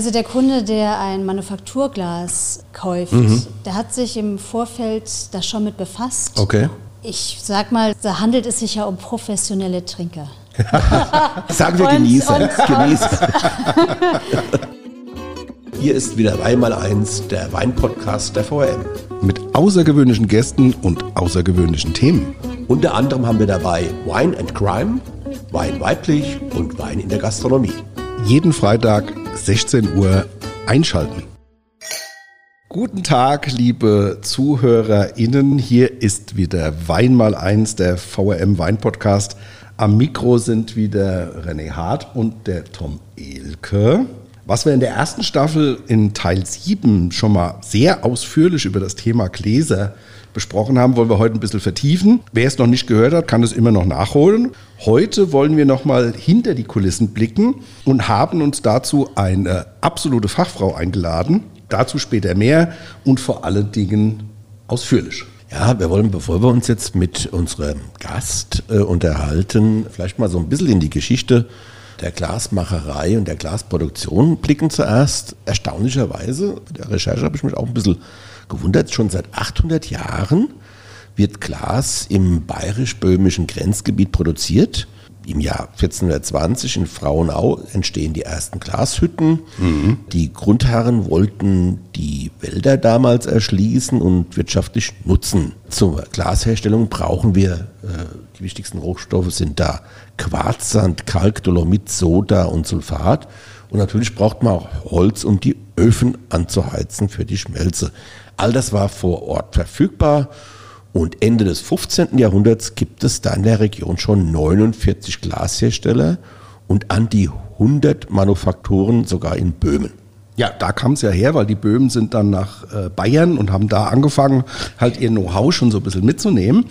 Also der Kunde, der ein Manufakturglas kauft, mhm. der hat sich im Vorfeld da schon mit befasst. Okay. Ich sag mal, da handelt es sich ja um professionelle Trinker. Sagen wir Genießer. Und, Genießer. Hier ist wieder einmal eins der Weinpodcast der VM. Mit außergewöhnlichen Gästen und außergewöhnlichen Themen. Unter anderem haben wir dabei Wine and Crime, Wein weiblich und Wein in der Gastronomie. Jeden Freitag 16 Uhr einschalten. Guten Tag, liebe ZuhörerInnen. Hier ist wieder Wein mal eins, der VRM Wein Podcast. Am Mikro sind wieder René Hart und der Tom Elke. Was wir in der ersten Staffel in Teil 7 schon mal sehr ausführlich über das Thema Gläser besprochen haben, wollen wir heute ein bisschen vertiefen. Wer es noch nicht gehört hat, kann es immer noch nachholen. Heute wollen wir noch mal hinter die Kulissen blicken und haben uns dazu eine absolute Fachfrau eingeladen. Dazu später mehr und vor allen Dingen ausführlich. Ja, wir wollen, bevor wir uns jetzt mit unserem Gast äh, unterhalten, vielleicht mal so ein bisschen in die Geschichte der Glasmacherei und der Glasproduktion blicken zuerst. Erstaunlicherweise, bei der Recherche habe ich mich auch ein bisschen gewundert, schon seit 800 Jahren wird Glas im bayerisch-böhmischen Grenzgebiet produziert. Im Jahr 1420 in Frauenau entstehen die ersten Glashütten. Mhm. Die Grundherren wollten die Wälder damals erschließen und wirtschaftlich nutzen. Zur Glasherstellung brauchen wir, äh, die wichtigsten Rohstoffe sind da Quarzsand, Kalk, Dolomit, Soda und Sulfat. Und natürlich braucht man auch Holz, um die Öfen anzuheizen für die Schmelze. All das war vor Ort verfügbar. Und Ende des 15. Jahrhunderts gibt es da in der Region schon 49 Glashersteller und an die 100 Manufakturen sogar in Böhmen. Ja, da kam es ja her, weil die Böhmen sind dann nach äh, Bayern und haben da angefangen, halt ihr Know-how schon so ein bisschen mitzunehmen.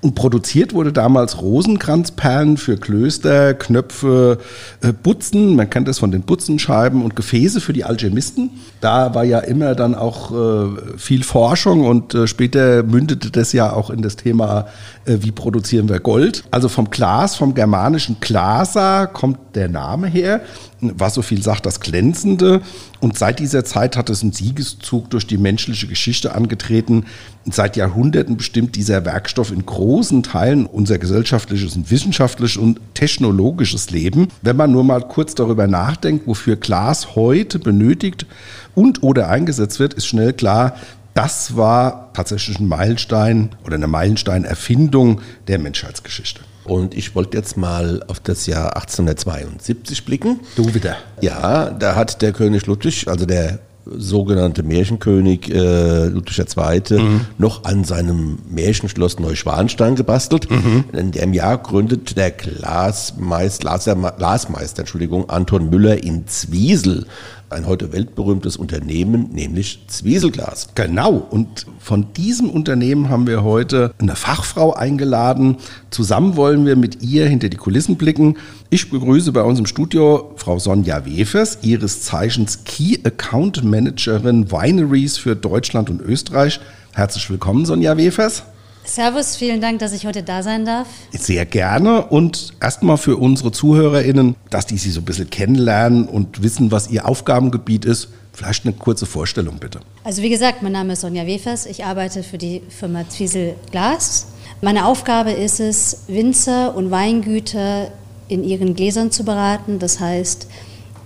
Und produziert wurde damals Rosenkranzperlen für Klöster, Knöpfe, äh, Butzen, man kennt das von den Butzenscheiben und Gefäße für die Alchemisten. Da war ja immer dann auch äh, viel Forschung und später mündete das ja auch in das Thema, wie produzieren wir Gold. Also vom Glas, vom germanischen Glasa kommt der Name her was so viel sagt, das Glänzende. Und seit dieser Zeit hat es einen Siegeszug durch die menschliche Geschichte angetreten. Seit Jahrhunderten bestimmt dieser Werkstoff in großen Teilen unser gesellschaftliches und wissenschaftliches und technologisches Leben. Wenn man nur mal kurz darüber nachdenkt, wofür Glas heute benötigt und oder eingesetzt wird, ist schnell klar, das war tatsächlich ein Meilenstein oder eine Meilenstein-Erfindung der Menschheitsgeschichte. Und ich wollte jetzt mal auf das Jahr 1872 blicken. Du wieder. Ja, da hat der König Ludwig, also der sogenannte Märchenkönig äh, Ludwig II. Mhm. noch an seinem Märchenschloss Neuschwanstein gebastelt. Mhm. In dem Jahr gründet der Glasmeister, Glasmeister Entschuldigung, Anton Müller in Zwiesel ein heute weltberühmtes Unternehmen, nämlich Zwieselglas. Genau, und von diesem Unternehmen haben wir heute eine Fachfrau eingeladen. Zusammen wollen wir mit ihr hinter die Kulissen blicken. Ich begrüße bei uns im Studio Frau Sonja Wefers, ihres Zeichens Key Account Managerin Wineries für Deutschland und Österreich. Herzlich willkommen, Sonja Wefers. Servus, vielen Dank, dass ich heute da sein darf. Sehr gerne und erstmal für unsere ZuhörerInnen, dass die Sie so ein bisschen kennenlernen und wissen, was Ihr Aufgabengebiet ist. Vielleicht eine kurze Vorstellung bitte. Also wie gesagt, mein Name ist Sonja Wefers. Ich arbeite für die Firma Zwiesel Glas. Meine Aufgabe ist es, Winzer und Weingüter in ihren Gläsern zu beraten. Das heißt,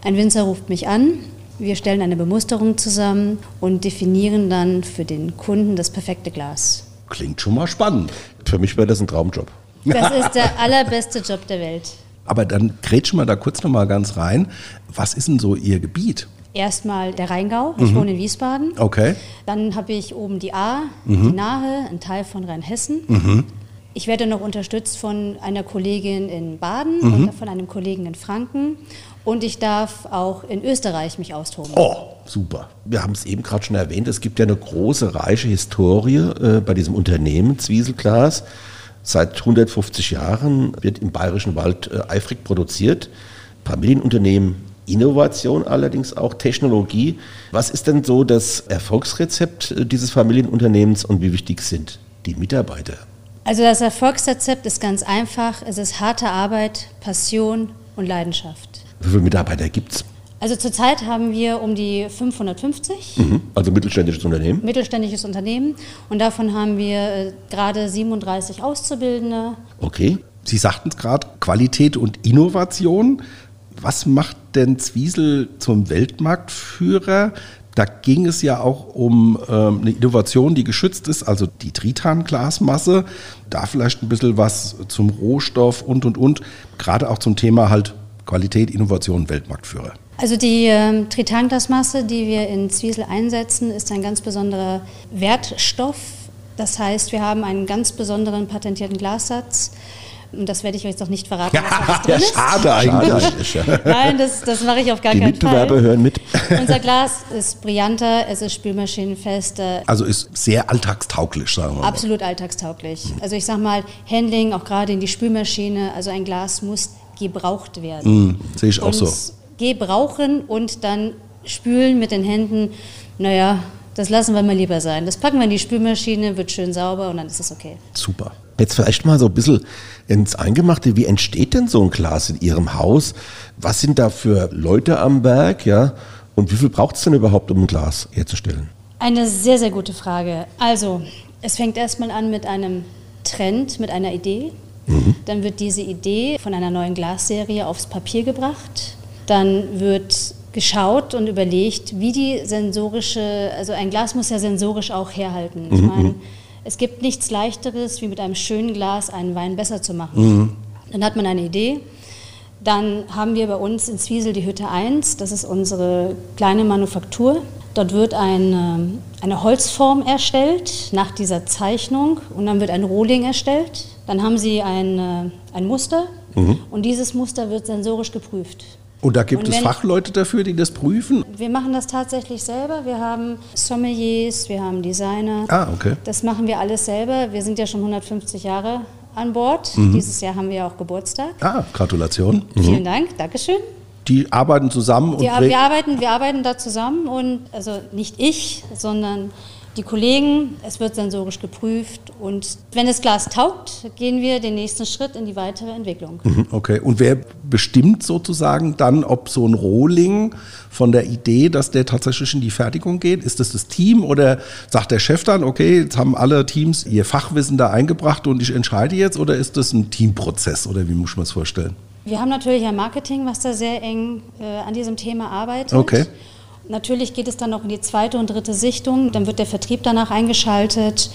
ein Winzer ruft mich an, wir stellen eine Bemusterung zusammen und definieren dann für den Kunden das perfekte Glas. Klingt schon mal spannend. Für mich wäre das ein Traumjob. Das ist der allerbeste Job der Welt. Aber dann grätschen wir da kurz noch mal ganz rein. Was ist denn so Ihr Gebiet? Erstmal der Rheingau, ich mhm. wohne in Wiesbaden. Okay. Dann habe ich oben die A, mhm. die Nahe, ein Teil von Rheinhessen. Mhm. Ich werde noch unterstützt von einer Kollegin in Baden mhm. und von einem Kollegen in Franken. Und ich darf auch in Österreich mich austoben. Oh, super. Wir haben es eben gerade schon erwähnt, es gibt ja eine große, reiche Historie äh, bei diesem Unternehmen Zwieselglas. Seit 150 Jahren wird im Bayerischen Wald äh, eifrig produziert. Familienunternehmen, Innovation allerdings auch, Technologie. Was ist denn so das Erfolgsrezept äh, dieses Familienunternehmens und wie wichtig sind die Mitarbeiter? Also das Erfolgsrezept ist ganz einfach. Es ist harte Arbeit, Passion und Leidenschaft. Wie viele Mitarbeiter gibt es? Also zurzeit haben wir um die 550. Mhm. Also mittelständisches Unternehmen? Mittelständisches Unternehmen. Und davon haben wir äh, gerade 37 Auszubildende. Okay. Sie sagten es gerade, Qualität und Innovation. Was macht denn Zwiesel zum Weltmarktführer? Da ging es ja auch um ähm, eine Innovation, die geschützt ist, also die Tritan-Glasmasse. Da vielleicht ein bisschen was zum Rohstoff und, und, und. Gerade auch zum Thema halt Qualität, Innovation, Weltmarktführer. Also die ähm, Tritanglasmasse, die wir in Zwiesel einsetzen, ist ein ganz besonderer Wertstoff. Das heißt, wir haben einen ganz besonderen patentierten Glassatz. Und das werde ich euch doch nicht verraten, was alles drin ist. Schade eigentlich. Nein, das, das mache ich auf gar Die keinen Mitbewerber Fall. hören mit. Unser Glas ist brillanter, es ist spülmaschinenfester, Also ist sehr alltagstauglich, sagen wir mal. absolut alltagstauglich. Also ich sage mal, Handling, auch gerade in die Spülmaschine, also ein Glas muss gebraucht werden. Mhm, sehe ich auch und so. gebrauchen und dann spülen mit den Händen, naja, das lassen wir mal lieber sein. Das packen wir in die Spülmaschine, wird schön sauber und dann ist es okay. Super. Jetzt vielleicht mal so ein bisschen ins Eingemachte. Wie entsteht denn so ein Glas in Ihrem Haus? Was sind da für Leute am Werk, ja? Und wie viel braucht es denn überhaupt, um ein Glas herzustellen? Eine sehr, sehr gute Frage. Also, es fängt erstmal an mit einem Trend, mit einer Idee. Dann wird diese Idee von einer neuen Glasserie aufs Papier gebracht. Dann wird geschaut und überlegt, wie die sensorische, also ein Glas muss ja sensorisch auch herhalten. Ich meine, es gibt nichts leichteres, wie mit einem schönen Glas einen Wein besser zu machen. Dann hat man eine Idee. Dann haben wir bei uns in Zwiesel die Hütte 1, das ist unsere kleine Manufaktur. Dort wird eine, eine Holzform erstellt nach dieser Zeichnung und dann wird ein Rohling erstellt. Dann haben Sie ein, äh, ein Muster und dieses Muster wird sensorisch geprüft. Und da gibt Und es Fachleute dafür, die das prüfen? Wir machen das tatsächlich selber. Wir haben Sommeliers, wir haben Designer. Ah, okay. Das machen wir alles selber. Wir sind ja schon 150 Jahre an Bord. Mhm. Dieses Jahr haben wir auch Geburtstag. Ah, Gratulation. Vielen Dank, Dankeschön. Die arbeiten zusammen und prä- wir, arbeiten, wir arbeiten da zusammen und also nicht ich, sondern die Kollegen. Es wird sensorisch geprüft und wenn das Glas taugt, gehen wir den nächsten Schritt in die weitere Entwicklung. Mhm, Okay, und wer bestimmt sozusagen dann, ob so ein Rohling von der Idee, dass der tatsächlich in die Fertigung geht? Ist das das Team oder sagt der Chef dann, okay, jetzt haben alle Teams ihr Fachwissen da eingebracht und ich entscheide jetzt oder ist das ein Teamprozess oder wie muss man es vorstellen? Wir haben natürlich ein Marketing, was da sehr eng äh, an diesem Thema arbeitet. Okay. Natürlich geht es dann noch in die zweite und dritte Sichtung. Dann wird der Vertrieb danach eingeschaltet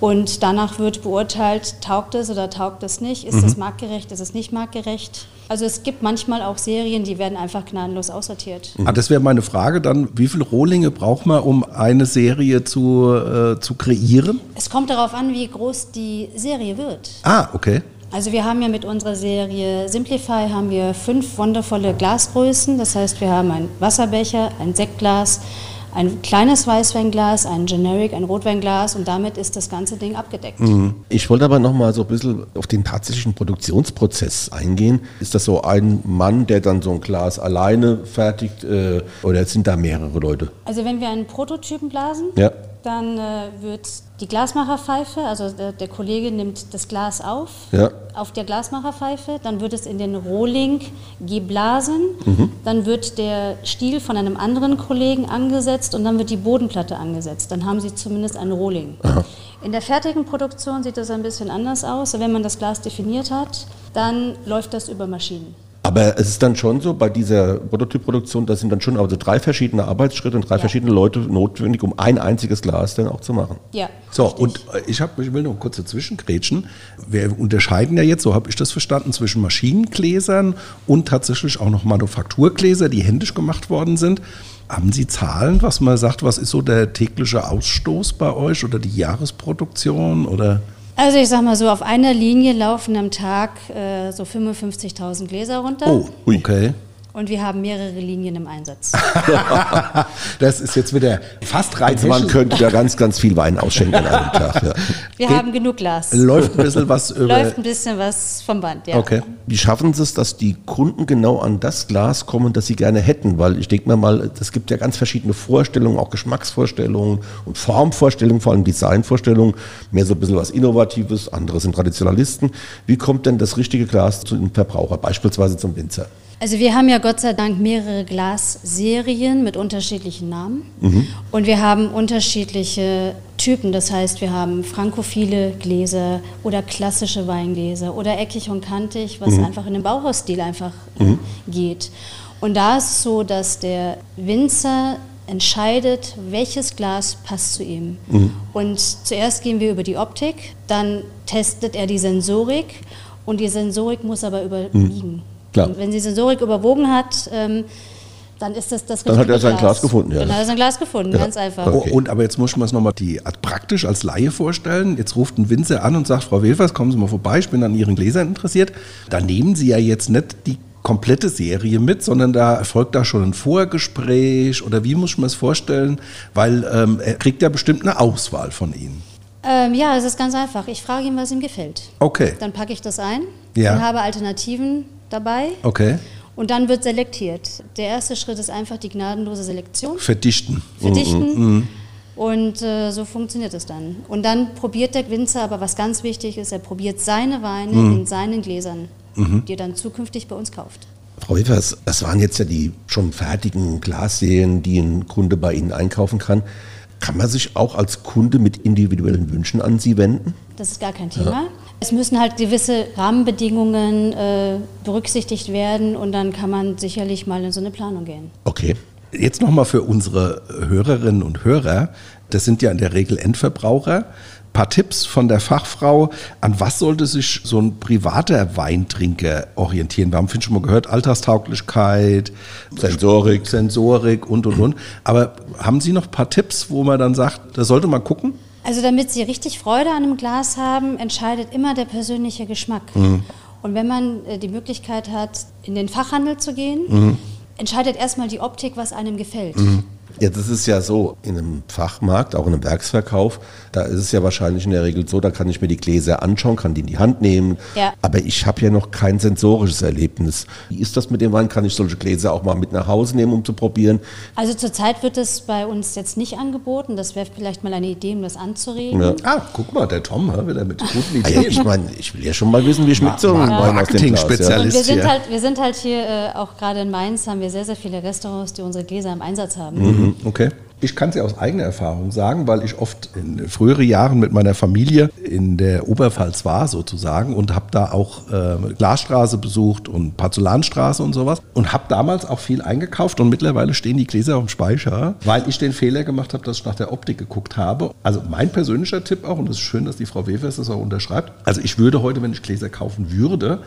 und danach wird beurteilt, taugt es oder taugt es nicht, ist es marktgerecht, ist es nicht marktgerecht. Also es gibt manchmal auch Serien, die werden einfach gnadenlos aussortiert. Ah, das wäre meine Frage dann, wie viele Rohlinge braucht man, um eine Serie zu, äh, zu kreieren? Es kommt darauf an, wie groß die Serie wird. Ah, okay. Also wir haben ja mit unserer Serie Simplify haben wir fünf wundervolle Glasgrößen. Das heißt, wir haben einen Wasserbecher, ein Sektglas, ein kleines Weißweinglas, ein Generic, ein Rotweinglas und damit ist das ganze Ding abgedeckt. Ich wollte aber noch mal so ein bisschen auf den tatsächlichen Produktionsprozess eingehen. Ist das so ein Mann, der dann so ein Glas alleine fertigt äh, oder sind da mehrere Leute? Also wenn wir einen Prototypen blasen, Ja. dann äh, wird die Glasmacherpfeife, also der, der Kollege nimmt das Glas auf, Ja. auf der Glasmacherpfeife, dann wird es in den Rohling geblasen, dann wird der Stiel von einem anderen Kollegen angesetzt und dann wird die Bodenplatte angesetzt. Dann haben Sie zumindest einen Rohling. In der fertigen Produktion sieht das ein bisschen anders aus. Wenn man das Glas definiert hat, dann läuft das über Maschinen. Aber es ist dann schon so, bei dieser Prototypproduktion, da sind dann schon also drei verschiedene Arbeitsschritte und drei Ja. verschiedene Leute notwendig, um ein einziges Glas dann auch zu machen. Ja. So, richtig. und äh, ich, hab, ich will noch kurz dazwischen grätschen. Wir unterscheiden ja jetzt, so habe ich das verstanden, zwischen Maschinengläsern und tatsächlich auch noch Manufakturgläser, die händisch gemacht worden sind. Haben Sie Zahlen, was man sagt, was ist so der tägliche Ausstoß bei euch oder die Jahresproduktion oder? Also ich sag mal so, auf einer Linie laufen am Tag äh, so 55.000 Gläser runter Oh, Ui. okay. Und wir haben mehrere Linien im Einsatz. Das ist jetzt wieder fast rein. Also man könnte da ganz, ganz viel Wein ausschenken an einem Tag. Ja. Wir Geht- haben genug Glas. Läuft ein bisschen was über. Läuft ein bisschen was vom Band, ja. Okay. Wie schaffen Sie es, dass die Kunden genau an das Glas kommen, das sie gerne hätten? Weil ich denke mir mal, es gibt ja ganz verschiedene Vorstellungen, auch Geschmacksvorstellungen und Formvorstellungen, vor allem Designvorstellungen. Mehr so ein bisschen was Innovatives, andere sind Traditionalisten. Wie kommt denn das richtige Glas zu dem Verbraucher, beispielsweise zum Winzer? Also wir haben ja Gott sei Dank mehrere Glasserien mit unterschiedlichen Namen mhm. und wir haben unterschiedliche Typen. Das heißt, wir haben frankophile Gläser oder klassische Weingläser oder eckig und kantig, was mhm. einfach in den Bauhausstil einfach äh, mhm. geht. Und da ist es so, dass der Winzer entscheidet, welches Glas passt zu ihm. Mhm. Und zuerst gehen wir über die Optik, dann testet er die Sensorik und die Sensorik muss aber überwiegen. Mhm. Und wenn die Sensorik überwogen hat, ähm, dann ist das das Dann hat er sein Glas, Glas gefunden, ja. Dann hat er sein Glas gefunden, ja. ganz einfach. Okay. Und aber jetzt muss man es nochmal die praktisch als Laie vorstellen. Jetzt ruft ein Winzer an und sagt, Frau Wilfers, kommen Sie mal vorbei, ich bin an Ihren Gläsern interessiert. Da nehmen Sie ja jetzt nicht die komplette Serie mit, sondern da erfolgt da schon ein Vorgespräch oder wie muss man es vorstellen? Weil ähm, er kriegt ja bestimmt eine Auswahl von Ihnen. Ähm, ja, es ist ganz einfach. Ich frage ihn, was ihm gefällt. Okay. Dann packe ich das ein ja. und habe Alternativen dabei. Okay. Und dann wird selektiert. Der erste Schritt ist einfach die gnadenlose Selektion. Verdichten. Verdichten. Mhm. mhm. Und äh, so funktioniert es dann. Und dann probiert der Winzer, aber was ganz wichtig ist, er probiert seine Weine mhm. in seinen Gläsern mhm. die er dann zukünftig bei uns kauft. Frau Evers, das waren jetzt ja die schon fertigen Glasserien, die ein Kunde bei Ihnen einkaufen kann. Kann man sich auch als Kunde mit individuellen Wünschen an Sie wenden? Das ist gar kein Thema. Ja. Es müssen halt gewisse Rahmenbedingungen äh, berücksichtigt werden und dann kann man sicherlich mal in so eine Planung gehen. Okay. Jetzt nochmal für unsere Hörerinnen und Hörer. Das sind ja in der Regel Endverbraucher paar Tipps von der Fachfrau. An was sollte sich so ein privater Weintrinker orientieren? Wir haben schon mal gehört, Alltagstauglichkeit, Sensorik. Sensorik und, und, und. Aber haben Sie noch ein paar Tipps, wo man dann sagt, da sollte man gucken? Also damit Sie richtig Freude an einem Glas haben, entscheidet immer der persönliche Geschmack. Mhm. Und wenn man äh, die Möglichkeit hat, in den Fachhandel zu gehen, mhm. entscheidet erstmal die Optik, was einem gefällt. Mhm. Ja, das ist ja so. In einem Fachmarkt, auch in einem Werksverkauf, da ist es ja wahrscheinlich in der Regel so, da kann ich mir die Gläser anschauen, kann die in die Hand nehmen. Ja. Aber ich habe ja noch kein sensorisches Erlebnis. Wie ist das mit dem Wein? Kann ich solche Gläser auch mal mit nach Hause nehmen, um zu probieren? Also zurzeit wird es bei uns jetzt nicht angeboten. Das wäre vielleicht mal eine Idee, um das anzuregen. Ja. Ah, guck mal, der Tom, wieder mit guten Ideen. Ja, ich meine, ich will ja schon mal wissen, wie schmeckt so ein Wein aus dem Glas. Ja. Und wir sind, halt, wir sind halt hier, äh, auch gerade in Mainz, haben wir sehr, sehr viele Restaurants, die unsere Gläser im Einsatz haben. Mhm, okay. Ich kann es ja aus eigener Erfahrung sagen, weil ich oft in früheren Jahren mit meiner Familie in der Oberpfalz war sozusagen und habe da auch äh, Glasstraße besucht und Porzellanstraße und sowas und habe damals auch viel eingekauft und mittlerweile stehen die Gläser auf dem Speicher, weil ich den Fehler gemacht habe, dass ich nach der Optik geguckt habe. Also mein persönlicher Tipp auch, und es ist schön, dass die Frau Wefers das auch unterschreibt, also ich würde heute, wenn ich Gläser kaufen würde,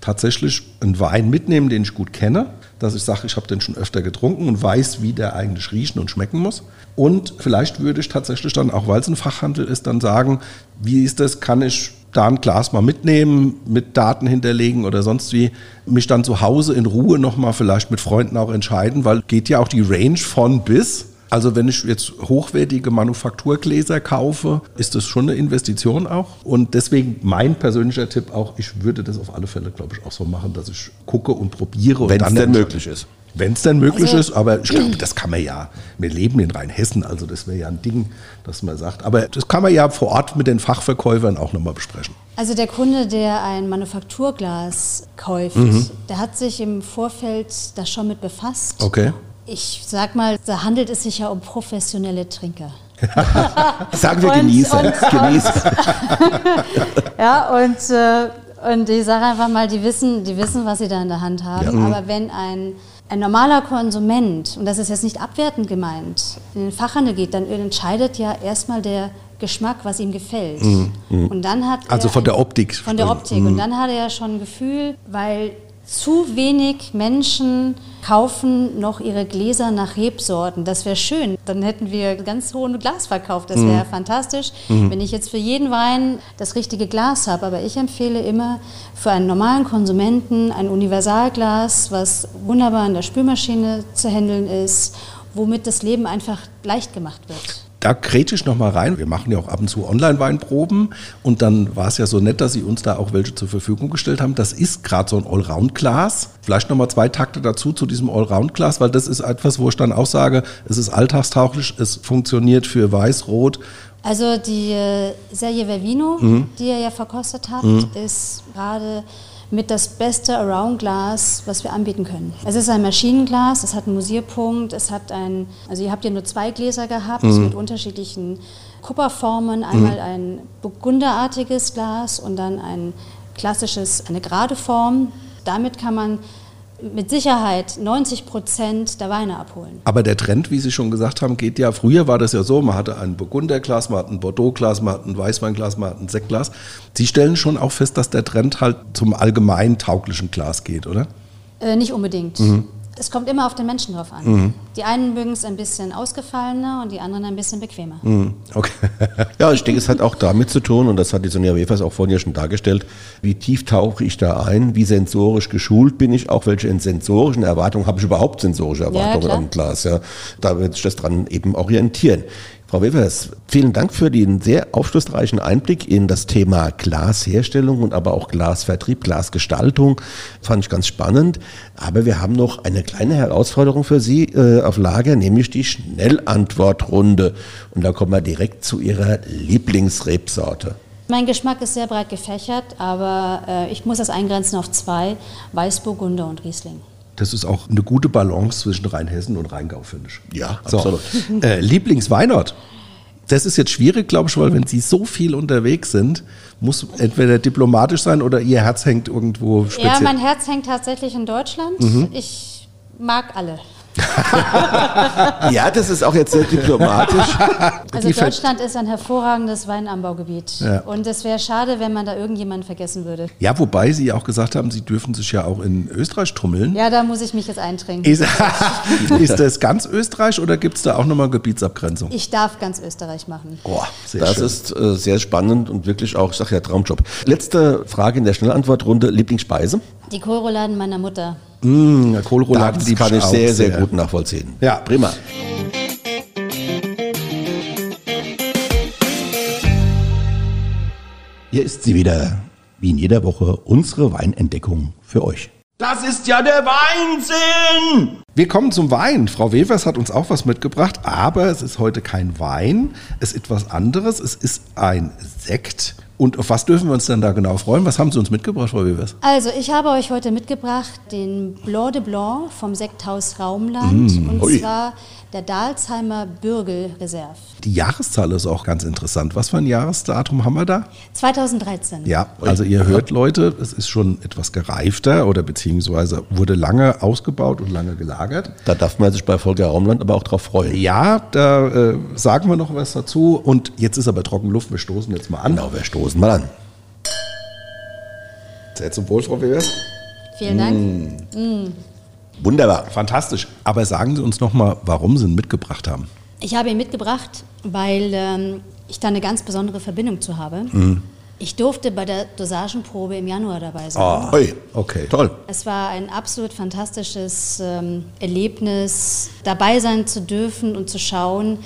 tatsächlich einen Wein mitnehmen, den ich gut kenne, dass ich sage, ich habe den schon öfter getrunken und weiß, wie der eigentlich riechen und schmecken muss. Und vielleicht würde ich tatsächlich dann, auch weil es ein Fachhandel ist, dann sagen, wie ist das, kann ich da ein Glas mal mitnehmen, mit Daten hinterlegen oder sonst wie, mich dann zu Hause in Ruhe nochmal vielleicht mit Freunden auch entscheiden, weil geht ja auch die Range von bis. Also wenn ich jetzt hochwertige Manufakturgläser kaufe, ist das schon eine Investition auch. Und deswegen mein persönlicher Tipp auch, ich würde das auf alle Fälle, glaube ich, auch so machen, dass ich gucke und probiere. Wenn es denn möglich ist. Wenn es denn möglich also, ist, aber ich glaube, das kann man ja, wir leben in Rheinhessen, also das wäre ja ein Ding, dass man sagt, aber das kann man ja vor Ort mit den Fachverkäufern auch nochmal besprechen. Also der Kunde, der ein Manufakturglas kauft, mhm. der hat sich im Vorfeld da schon mit befasst. Okay. Ich sag mal, da handelt es sich ja um professionelle Trinker. Sagen wir und, Genießer. Und, Genießer. ja, und, äh, und ich sage einfach mal, die wissen, die wissen, was sie da in der Hand haben. Ja. Mhm. Aber wenn ein, ein normaler Konsument, und das ist jetzt nicht abwertend gemeint, in den Fachhandel geht, dann entscheidet ja erstmal der Geschmack, was ihm gefällt. Mm, mm. Und dann hat also von der Optik. Von der Optik. Mm. Und dann hat er ja schon ein Gefühl, weil zu wenig Menschen kaufen noch ihre Gläser nach Rebsorten. Das wäre schön. Dann hätten wir ganz hohen Glas verkauft. Das wäre mhm. fantastisch, mhm. wenn ich jetzt für jeden Wein das richtige Glas habe. Aber ich empfehle immer für einen normalen Konsumenten ein Universalglas, was wunderbar in der Spülmaschine zu handeln ist, womit das Leben einfach leicht gemacht wird da grätsche ich noch mal rein. Wir machen ja auch ab und zu Online-Weinproben und dann war es ja so nett, dass Sie uns da auch welche zur Verfügung gestellt haben. Das ist gerade so ein Allround-Glas. Vielleicht noch mal zwei Takte dazu zu diesem Allround-Glas, weil das ist etwas, wo ich dann auch sage, es ist alltagstauglich, es funktioniert für Weiß, Rot. Also die äh, Serie Vervino, mhm. die er ja verkostet hat, mhm. ist gerade mit das beste Around-Glas, was wir anbieten können. Es ist ein Maschinenglas, es hat einen Musierpunkt, es hat ein, also ihr habt ja nur zwei Gläser gehabt mhm. mit unterschiedlichen Kupperformen, einmal mhm. ein burgunderartiges Glas und dann ein klassisches, eine gerade Form. Damit kann man mit Sicherheit 90 Prozent der Weine abholen. Aber der Trend, wie Sie schon gesagt haben, geht ja, früher war das ja so, man hatte ein Burgunderglas, man hat ein Bordeauxglas, man hat ein Weißweinglas, man hat ein Sektglas. Sie stellen schon auch fest, dass der Trend halt zum allgemein tauglichen Glas geht, oder? Äh, nicht unbedingt. Mhm es kommt immer auf den Menschen drauf an. Mhm. Die einen mögen es ein bisschen ausgefallener und die anderen ein bisschen bequemer. Mhm. Okay. ja, ich denke, es hat auch damit zu tun, und das hat die Sonja Wefers auch vorhin ja schon dargestellt, wie tief tauche ich da ein, wie sensorisch geschult bin ich, auch welche sensorischen Erwartungen habe ich überhaupt sensorische Erwartungen ja, am Glas. Ja. Da wird sich das dran eben orientieren. Frau Wevers, vielen Dank für den sehr aufschlussreichen Einblick in das Thema Glasherstellung und aber auch Glasvertrieb, Glasgestaltung. Fand ich ganz spannend. Aber wir haben noch eine kleine Herausforderung für Sie äh, auf Lager, nämlich die Schnellantwortrunde. Und da kommen wir direkt zu Ihrer Lieblingsrebsorte. Mein Geschmack ist sehr breit gefächert, aber äh, ich muss das eingrenzen auf zwei, Weißburgunder und Riesling. Das ist auch eine gute Balance zwischen Rheinhessen und Rheingau, finde ich. Ja, so. absolut. Äh, Lieblingsweinort. Das ist jetzt schwierig, glaube ich, weil wenn Sie so viel unterwegs sind, muss entweder diplomatisch sein oder Ihr Herz hängt irgendwo speziell. Ja, mein Herz hängt tatsächlich in Deutschland. Mhm. Ich mag alle. ja, das ist auch jetzt sehr diplomatisch. Also Deutschland ist ein hervorragendes Weinanbaugebiet. Ja. Und es wäre schade, wenn man da irgendjemanden vergessen würde. Ja, wobei Sie auch gesagt haben, Sie dürfen sich ja auch in Österreich tummeln. Ja, da muss ich mich jetzt eintrinken. Ist, ist das ganz Österreich oder gibt es da auch nochmal Gebietsabgrenzung? Ich darf ganz Österreich machen. Oh, das schön. ist äh, sehr spannend und wirklich auch, ich sage ja, Traumjob. Letzte Frage in der Schnellantwortrunde: Lieblingsspeise? Die Kohlrouladen meiner Mutter. Mmh, Kohlrouladen, die kann ich sehr, sehr, sehr gut nachvollziehen. Ja, prima. Hier ist sie wieder, wie in jeder Woche, unsere Weinentdeckung für euch. Das ist ja der Weinsinn! Wir kommen zum Wein. Frau Wevers hat uns auch was mitgebracht, aber es ist heute kein Wein, es ist etwas anderes. Es ist ein Sekt. Und auf was dürfen wir uns denn da genau freuen? Was haben Sie uns mitgebracht, Frau Wevers? Also, ich habe euch heute mitgebracht den Blanc de Blanc vom Sekthaus Raumland. Mm, und zwar der Dalsheimer Bürgelreserve. Die Jahreszahl ist auch ganz interessant. Was für ein Jahresdatum haben wir da? 2013. Ja, also ihr hört Leute, es ist schon etwas gereifter oder beziehungsweise wurde lange ausgebaut und lange gelagert. Da darf man sich bei Volker Raumland aber auch drauf freuen. Ja, da äh, sagen wir noch was dazu. Und jetzt ist aber Trockenluft, wir stoßen jetzt mal an. Genau, wir stoßen mal an. Sehr zum Wohl, Frau Wevers. Vielen Dank. Mm. Mm. Wunderbar. Fantastisch. Aber sagen Sie uns noch mal, warum Sie ihn mitgebracht haben. Ich habe ihn mitgebracht, weil ähm, ich da eine ganz besondere Verbindung zu habe. Mhm. Ich durfte bei der Dosagenprobe im Januar dabei sein. Oh, okay, toll. Es war ein absolut fantastisches ähm, Erlebnis, dabei sein zu dürfen und zu schauen,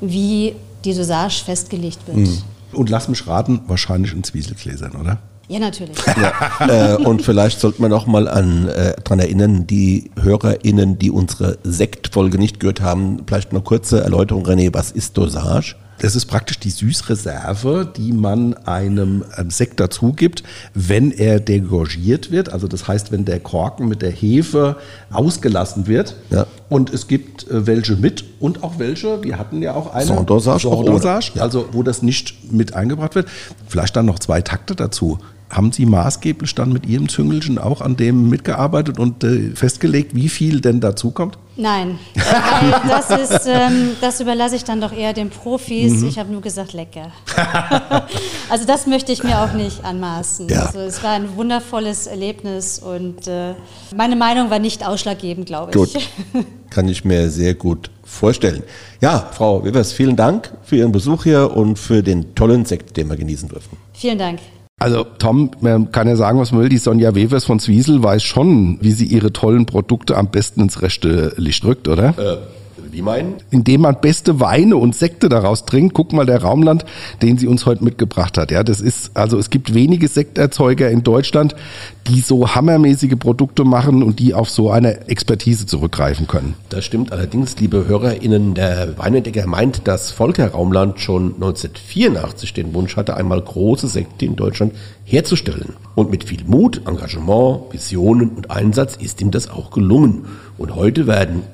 wie die Dosage festgelegt wird. Mhm. Und lass mich raten, wahrscheinlich in Zwieselgläsern, oder? Ja, natürlich. Ja, äh, und vielleicht sollte man auch mal an, äh, daran erinnern, die HörerInnen, die unsere Sektfolge nicht gehört haben, vielleicht eine kurze Erläuterung, René, was ist Dosage? Das ist praktisch die Süßreserve, die man einem ähm, Sekt dazu gibt, wenn er degorgiert wird. Also das heißt, wenn der Korken mit der Hefe ausgelassen wird. Ja. Und es gibt äh, welche mit und auch welche, wir hatten ja auch eine Sondosage, Sondosage also wo das nicht mit eingebracht wird. Vielleicht dann noch zwei Takte dazu. Haben Sie maßgeblich dann mit Ihrem Züngelchen auch an dem mitgearbeitet und äh, festgelegt, wie viel denn dazu kommt? Nein, das, ist, ähm, das überlasse ich dann doch eher den Profis. Mhm. Ich habe nur gesagt, lecker. also das möchte ich mir auch nicht anmaßen. Ja. Also es war ein wundervolles Erlebnis und äh, meine Meinung war nicht ausschlaggebend, glaube ich. Gut. Kann ich mir sehr gut vorstellen. Ja, Frau Webers, vielen Dank für Ihren Besuch hier und für den tollen Sekt, den wir genießen durften. Vielen Dank. Also Tom, man kann ja sagen, was man will, die Sonja Wevers von Zwiesel weiß schon, wie sie ihre tollen Produkte am besten ins rechte Licht rückt, oder? Äh, Wie meinen? Indem man beste Weine und Sekte daraus trinkt. Guck mal, der Raumland, den sie uns heute mitgebracht hat. Ja, das ist, also es gibt wenige Sekterzeuger in Deutschland, die so hammermäßige Produkte machen und die auf so eine Expertise zurückgreifen können. Das stimmt allerdings, liebe HörerInnen. Der Weinentdecker meint, dass Volker Raumland schon 1984 den Wunsch hatte, einmal große Sekte in Deutschland herzustellen. Und mit viel Mut, Engagement, Visionen und Einsatz ist ihm das auch gelungen. Und heute werden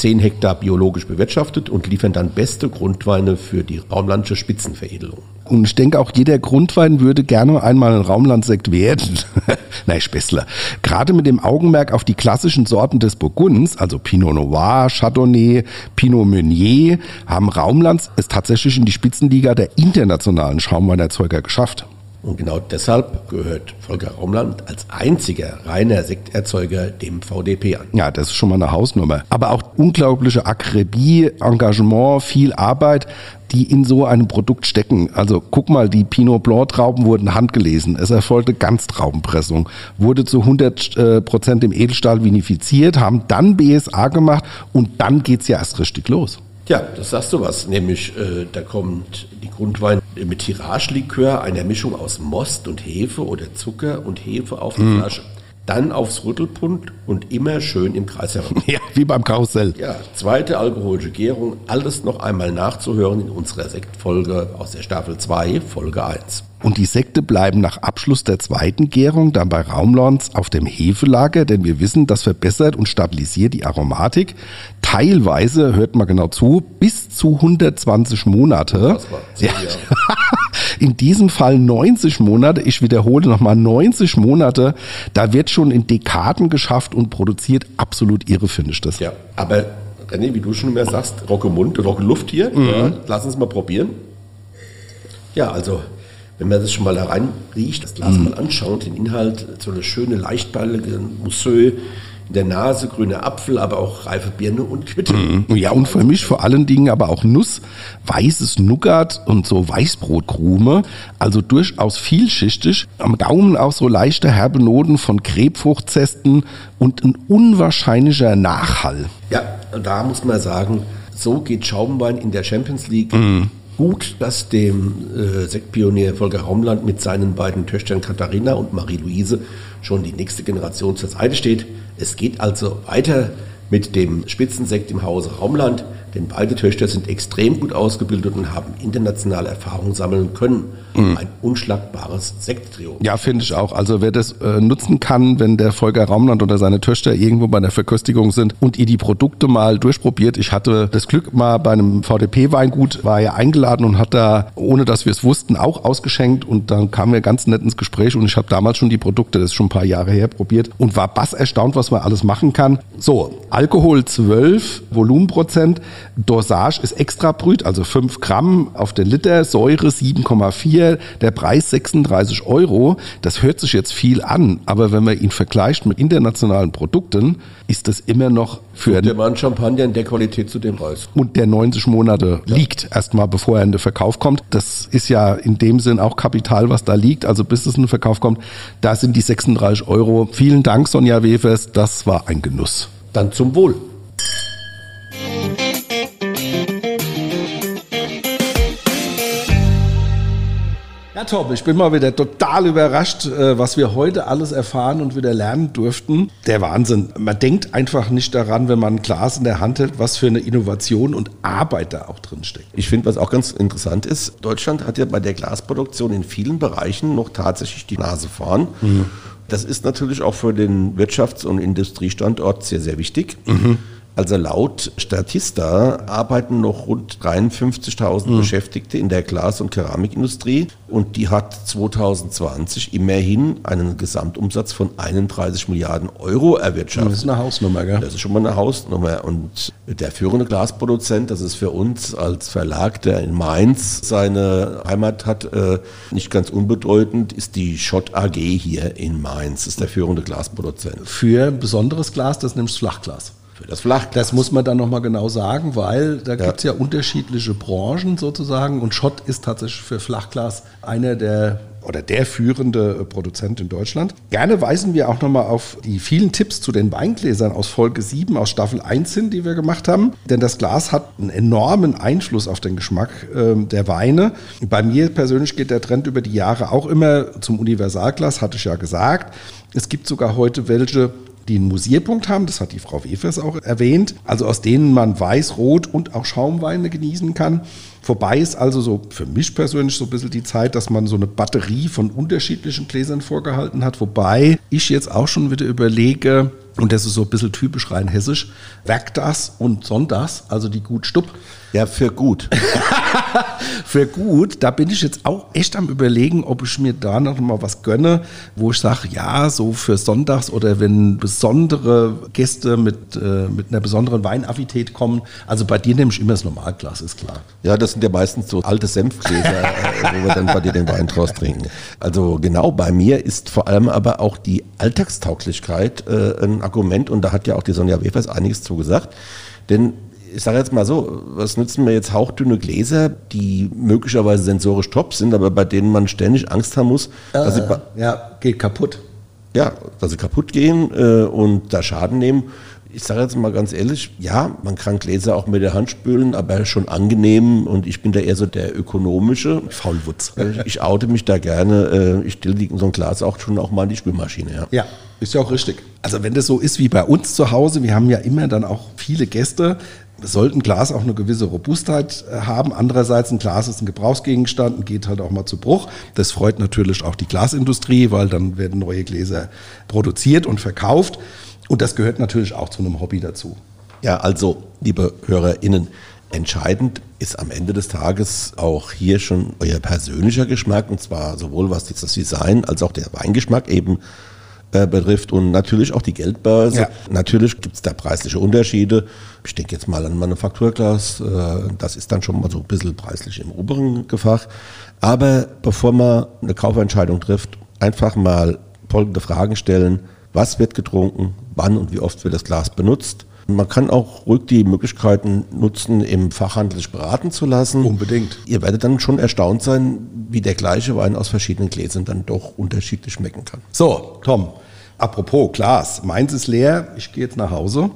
10 Hektar biologisch bewirtschaftet und liefern dann beste Grundweine für die Raumlandsche Spitzenveredelung. Und ich denke, auch jeder Grundwein würde gerne einmal ein Raumlandsekt werden. Nein, Spessler. Gerade mit dem Augenmerk auf die klassischen Sorten des Burgunds, also Pinot Noir, Chardonnay, Pinot Meunier, haben Raumlands es tatsächlich in die Spitzenliga der internationalen Schaumweinerzeuger geschafft. Und genau deshalb gehört Volker Raumland als einziger reiner Sekterzeuger dem VDP an. Ja, das ist schon mal eine Hausnummer. Aber auch unglaubliche Akribie, Engagement, viel Arbeit, die in so einem Produkt stecken. Also guck mal, die Pinot Blanc Trauben wurden handgelesen. Es erfolgte Ganztraubenpressung, wurde zu 100 äh, Prozent im Edelstahl vinifiziert, haben dann BSA gemacht und dann geht's ja erst richtig los. Ja, das sagst du was. Nämlich, äh, da kommt die Grundwein mit Tiragelikör, einer Mischung aus Most und Hefe oder Zucker und Hefe auf die mm. Flasche. Dann aufs Rüttelpund und immer schön im Kreis herum. Ja, wie beim Karussell. Ja, zweite alkoholische Gärung. Alles noch einmal nachzuhören in unserer Sektfolge aus der Staffel 2, Folge 1. Und die Sekte bleiben nach Abschluss der zweiten Gärung dann bei Raumlorns auf dem Hefelager, denn wir wissen, das verbessert und stabilisiert die Aromatik. Teilweise, hört mal genau zu, bis zu 120 Monate. Ja. In diesem Fall 90 Monate, ich wiederhole nochmal 90 Monate, da wird schon in Dekaden geschafft und produziert absolut irre Finishes. Ja, aber René, wie du schon immer sagst, rocke Mund, rocke Luft hier. Mhm. Ja, lass uns mal probieren. Ja, also wenn man das schon mal da rein riecht, das Glas mhm. mal anschaut, den Inhalt, so eine schöne leichtballige Mousseux in der Nase, grüner Apfel, aber auch reife Birne und Quitte. Mhm. Ja, und für mich vor allen Dingen aber auch Nuss, weißes Nougat und so Weißbrotkrume, also durchaus vielschichtig. Am Gaumen auch so leichte herbe Noten von Krebfruchtzesten und ein unwahrscheinlicher Nachhall. Ja, da muss man sagen, so geht Schaumwein in der Champions League. Mhm gut, dass dem äh, Sektpionier Volker Raumland mit seinen beiden Töchtern Katharina und Marie-Louise schon die nächste Generation zur Seite steht. Es geht also weiter mit dem Spitzensekt im Hause Raumland, denn beide Töchter sind extrem gut ausgebildet und haben internationale Erfahrungen sammeln können. Mhm. Ein unschlagbares Sekttrio. Ja, finde ich auch. Also wer das äh, nutzen kann, wenn der Volker Raumland oder seine Töchter irgendwo bei der Verköstigung sind und ihr die Produkte mal durchprobiert. Ich hatte das Glück mal bei einem VDP-Weingut, war ja eingeladen und hat da, ohne dass wir es wussten, auch ausgeschenkt und dann kamen wir ganz nett ins Gespräch und ich habe damals schon die Produkte, das ist schon ein paar Jahre her, probiert und war bass erstaunt, was man alles machen kann. So, Alkohol 12, Volumenprozent, Dosage ist extra brüt, also 5 Gramm auf den Liter, Säure 7,4, der Preis 36 Euro. Das hört sich jetzt viel an, aber wenn man ihn vergleicht mit internationalen Produkten, ist das immer noch für... der Mann Champagner in der Qualität zu dem Preis. Und der 90 Monate ja. liegt erstmal, bevor er in den Verkauf kommt. Das ist ja in dem Sinn auch Kapital, was da liegt. Also bis es in den Verkauf kommt, da sind die 36 Euro. Vielen Dank, Sonja Wefers. Das war ein Genuss. Dann zum Wohl. Ja, Tom, ich bin mal wieder total überrascht, äh, was wir heute alles erfahren und wieder lernen durften. Der Wahnsinn. Man denkt einfach nicht daran, wenn man ein Glas in der Hand hält, was für eine Innovation und Arbeit da auch drin steckt. Ich finde, was auch ganz interessant ist, Deutschland hat ja bei der Glasproduktion in vielen Bereichen noch tatsächlich die Nase vorn. Mhm. Das ist natürlich auch für den Wirtschafts- und Industriestandort sehr, sehr wichtig. Mhm. Also laut Statista arbeiten noch rund 53.000 mhm. Beschäftigte in der Glas- und Keramikindustrie und die hat 2020 immerhin einen Gesamtumsatz von 31 Milliarden Euro erwirtschaftet. Das ist eine Hausnummer, gell? Das ist schon mal eine Hausnummer. Und der führende Glasproduzent, das ist für uns als Verlag, der in Mainz seine Heimat hat, äh, nicht ganz unbedeutend, ist die Schott AG hier in Mainz. Das ist der führende Glasproduzent. Für besonderes Glas, das nimmst Flachglas. Für das Flachglas. Das muss man dann nochmal genau sagen, weil da ja. gibt es ja unterschiedliche Branchen sozusagen und Schott ist tatsächlich für Flachglas einer der oder der führende äh, Produzent in Deutschland. Gerne weisen wir auch nochmal auf die vielen Tipps zu den Weingläsern aus Folge 7 aus Staffel 1 hin, die wir gemacht haben. Denn das Glas hat einen enormen Einfluss auf den Geschmack äh, der Weine. Bei mir persönlich geht der Trend über die Jahre auch immer zum Universalglas, hatte ich ja gesagt. Es gibt sogar heute welche, die einen Musierpunkt haben, das hat die Frau Wefers auch erwähnt, also aus denen man Weiß, Rot und auch Schaumweine genießen kann. Vorbei ist also so für mich persönlich so ein bisschen die Zeit, dass man so eine Batterie von unterschiedlichen Gläsern vorgehalten hat, wobei ich jetzt auch schon wieder überlege, und das ist so ein bisschen typisch rein hessisch, Werktas und Sonntags, also die Gut Stupp. Ja, für gut. für gut, da bin ich jetzt auch echt am überlegen, ob ich mir da noch mal was gönne, wo ich sage, ja, so für Sonntags oder wenn besondere Gäste mit, äh, mit einer besonderen Weinaffität kommen. Also bei dir nehme ich immer das Normalglas, ist klar. Ja, das sind ja meistens so alte Senfgläser, äh, wo wir dann bei dir den Wein draus trinken. Also genau, bei mir ist vor allem aber auch die Alltagstauglichkeit äh, ein Argument und da hat ja auch die Sonja Wefers einiges zugesagt. Denn ich sage jetzt mal so, was nützen mir jetzt hauchdünne Gläser, die möglicherweise sensorisch top sind, aber bei denen man ständig Angst haben muss, äh, dass sie ja, geht kaputt. Ja, dass sie kaputt gehen äh, und da Schaden nehmen. Ich sage jetzt mal ganz ehrlich, ja, man kann Gläser auch mit der Hand spülen, aber schon angenehm und ich bin da eher so der ökonomische. Faulwutz. Ich oute mich da gerne. Äh, ich stelle so ein Glas auch schon auch mal in die Spülmaschine. Ja. ja, ist ja auch richtig. Also wenn das so ist wie bei uns zu Hause, wir haben ja immer dann auch viele Gäste, sollte ein Glas auch eine gewisse Robustheit äh, haben. Andererseits, ein Glas ist ein Gebrauchsgegenstand und geht halt auch mal zu Bruch. Das freut natürlich auch die Glasindustrie, weil dann werden neue Gläser produziert und verkauft. Und das gehört natürlich auch zu einem Hobby dazu. Ja, also, liebe HörerInnen, entscheidend ist am Ende des Tages auch hier schon euer persönlicher Geschmack, und zwar sowohl was das Design als auch der Weingeschmack eben äh, betrifft und natürlich auch die Geldbörse. Ja. Natürlich gibt es da preisliche Unterschiede. Ich denke jetzt mal an Manufakturglas, äh, das ist dann schon mal so ein bisschen preislich im oberen Gefach. Aber bevor man eine Kaufentscheidung trifft, einfach mal folgende Fragen stellen. Was wird getrunken? Wann und wie oft wird das Glas benutzt? Man kann auch ruhig die Möglichkeiten nutzen, im Fachhandel sich beraten zu lassen. Unbedingt. Ihr werdet dann schon erstaunt sein, wie der gleiche Wein aus verschiedenen Gläsern dann doch unterschiedlich schmecken kann. So, Tom, apropos Glas, meins ist leer, ich gehe jetzt nach Hause.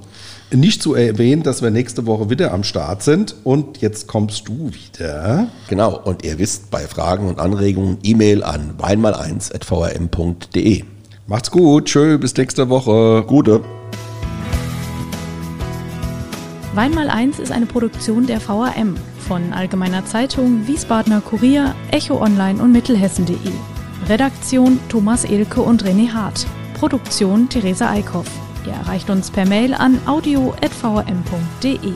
Nicht zu erwähnen, dass wir nächste Woche wieder am Start sind und jetzt kommst du wieder. Genau, und ihr wisst, bei Fragen und Anregungen E-Mail an weinmal1.vrm.de. Macht's gut, tschö, bis nächste Woche. Gute. Weinmal 1 ist eine Produktion der VRM von Allgemeiner Zeitung, Wiesbadener Kurier, Echo Online und Mittelhessen.de. Redaktion Thomas Elke und René Hart. Produktion Theresa Eickhoff. Ihr erreicht uns per Mail an audio.vrm.de.